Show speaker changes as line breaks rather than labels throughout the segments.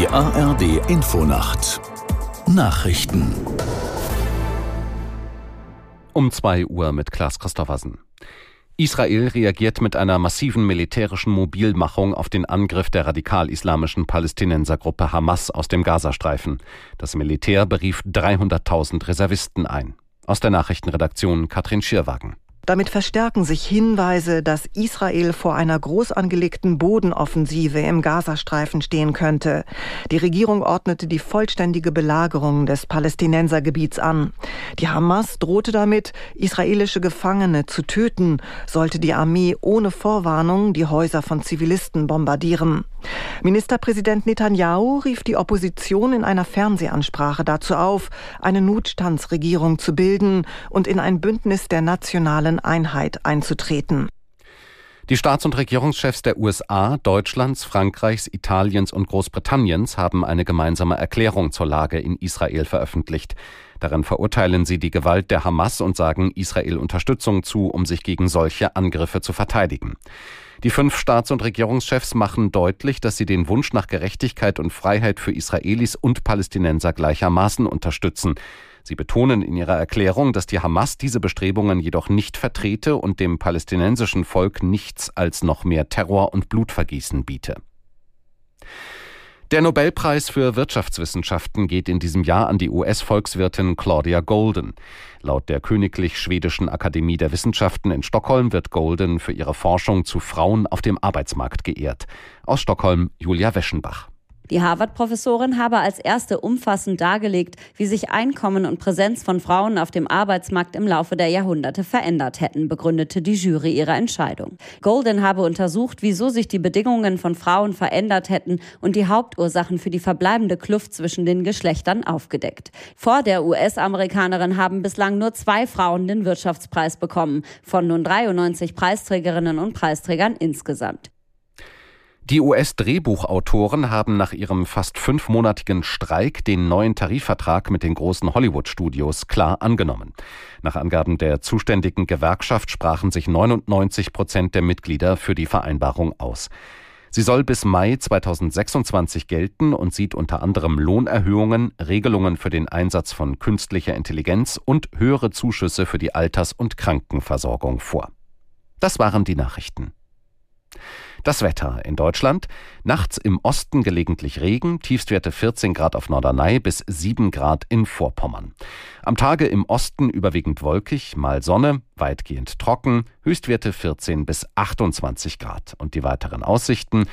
Die ARD Infonacht Nachrichten
um 2 Uhr mit Klaas Christoffersen. Israel reagiert mit einer massiven militärischen Mobilmachung auf den Angriff der radikal-islamischen Palästinensergruppe Hamas aus dem Gazastreifen. Das Militär berief 300.000 Reservisten ein. Aus der Nachrichtenredaktion Katrin Schierwagen.
Damit verstärken sich Hinweise, dass Israel vor einer groß angelegten Bodenoffensive im Gazastreifen stehen könnte. Die Regierung ordnete die vollständige Belagerung des Palästinensergebiets an. Die Hamas drohte damit, israelische Gefangene zu töten, sollte die Armee ohne Vorwarnung die Häuser von Zivilisten bombardieren. Ministerpräsident Netanyahu rief die Opposition in einer Fernsehansprache dazu auf, eine Notstandsregierung zu bilden und in ein Bündnis der nationalen Einheit einzutreten.
Die Staats- und Regierungschefs der USA, Deutschlands, Frankreichs, Italiens und Großbritanniens haben eine gemeinsame Erklärung zur Lage in Israel veröffentlicht. Darin verurteilen sie die Gewalt der Hamas und sagen Israel Unterstützung zu, um sich gegen solche Angriffe zu verteidigen. Die fünf Staats- und Regierungschefs machen deutlich, dass sie den Wunsch nach Gerechtigkeit und Freiheit für Israelis und Palästinenser gleichermaßen unterstützen. Sie betonen in ihrer Erklärung, dass die Hamas diese Bestrebungen jedoch nicht vertrete und dem palästinensischen Volk nichts als noch mehr Terror und Blutvergießen biete. Der Nobelpreis für Wirtschaftswissenschaften geht in diesem Jahr an die US-Volkswirtin Claudia Golden. Laut der Königlich Schwedischen Akademie der Wissenschaften in Stockholm wird Golden für ihre Forschung zu Frauen auf dem Arbeitsmarkt geehrt. Aus Stockholm Julia Weschenbach.
Die Harvard-Professorin habe als erste umfassend dargelegt, wie sich Einkommen und Präsenz von Frauen auf dem Arbeitsmarkt im Laufe der Jahrhunderte verändert hätten, begründete die Jury ihre Entscheidung. Golden habe untersucht, wieso sich die Bedingungen von Frauen verändert hätten und die Hauptursachen für die verbleibende Kluft zwischen den Geschlechtern aufgedeckt. Vor der US-Amerikanerin haben bislang nur zwei Frauen den Wirtschaftspreis bekommen, von nun 93 Preisträgerinnen und Preisträgern insgesamt.
Die US-Drehbuchautoren haben nach ihrem fast fünfmonatigen Streik den neuen Tarifvertrag mit den großen Hollywood-Studios klar angenommen. Nach Angaben der zuständigen Gewerkschaft sprachen sich 99 Prozent der Mitglieder für die Vereinbarung aus. Sie soll bis Mai 2026 gelten und sieht unter anderem Lohnerhöhungen, Regelungen für den Einsatz von künstlicher Intelligenz und höhere Zuschüsse für die Alters- und Krankenversorgung vor. Das waren die Nachrichten. Das Wetter in Deutschland. Nachts im Osten gelegentlich Regen, Tiefstwerte 14 Grad auf Norderney bis 7 Grad in Vorpommern. Am Tage im Osten überwiegend wolkig, mal Sonne, weitgehend trocken, Höchstwerte 14 bis 28 Grad. Und die weiteren Aussichten.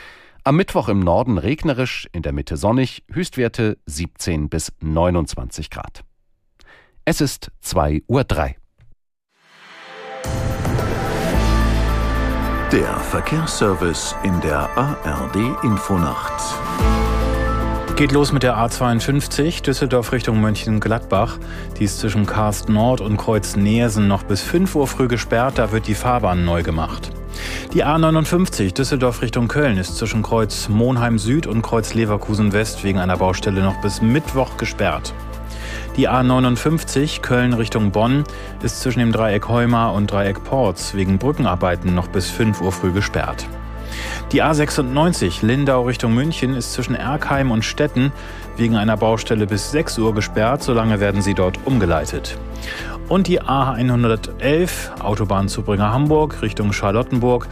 Am Mittwoch im Norden regnerisch, in der Mitte sonnig, Höchstwerte 17 bis 29 Grad. Es ist 2.03 Uhr.
Der Verkehrsservice in der ARD Infonacht.
Geht los mit der A52 Düsseldorf Richtung Mönchengladbach. Die ist zwischen Karst Nord und Kreuz Neersen noch bis 5 Uhr früh gesperrt. Da wird die Fahrbahn neu gemacht. Die A59 Düsseldorf Richtung Köln ist zwischen Kreuz Monheim Süd und Kreuz Leverkusen West wegen einer Baustelle noch bis Mittwoch gesperrt. Die A59 Köln Richtung Bonn ist zwischen dem Dreieck Heuma und Dreieck Porz wegen Brückenarbeiten noch bis 5 Uhr früh gesperrt. Die A96 Lindau Richtung München ist zwischen Erkheim und Stetten wegen einer Baustelle bis 6 Uhr gesperrt, solange werden sie dort umgeleitet. Und die A111 Autobahnzubringer Hamburg Richtung Charlottenburg,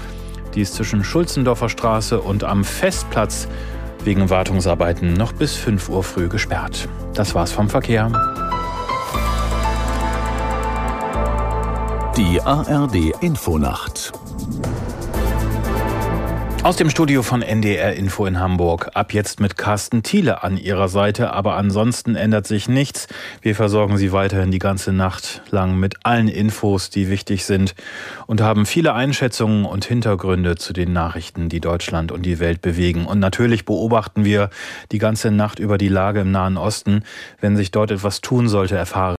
die ist zwischen Schulzendorfer Straße und am Festplatz wegen Wartungsarbeiten noch bis 5 Uhr früh gesperrt. Das war's vom Verkehr.
Die ARD Infonacht
aus dem Studio von NDR Info in Hamburg. Ab jetzt mit Carsten Thiele an Ihrer Seite, aber ansonsten ändert sich nichts. Wir versorgen Sie weiterhin die ganze Nacht lang mit allen Infos, die wichtig sind und haben viele Einschätzungen und Hintergründe zu den Nachrichten, die Deutschland und die Welt bewegen. Und natürlich beobachten wir die ganze Nacht über die Lage im Nahen Osten. Wenn sich dort etwas tun sollte, erfahren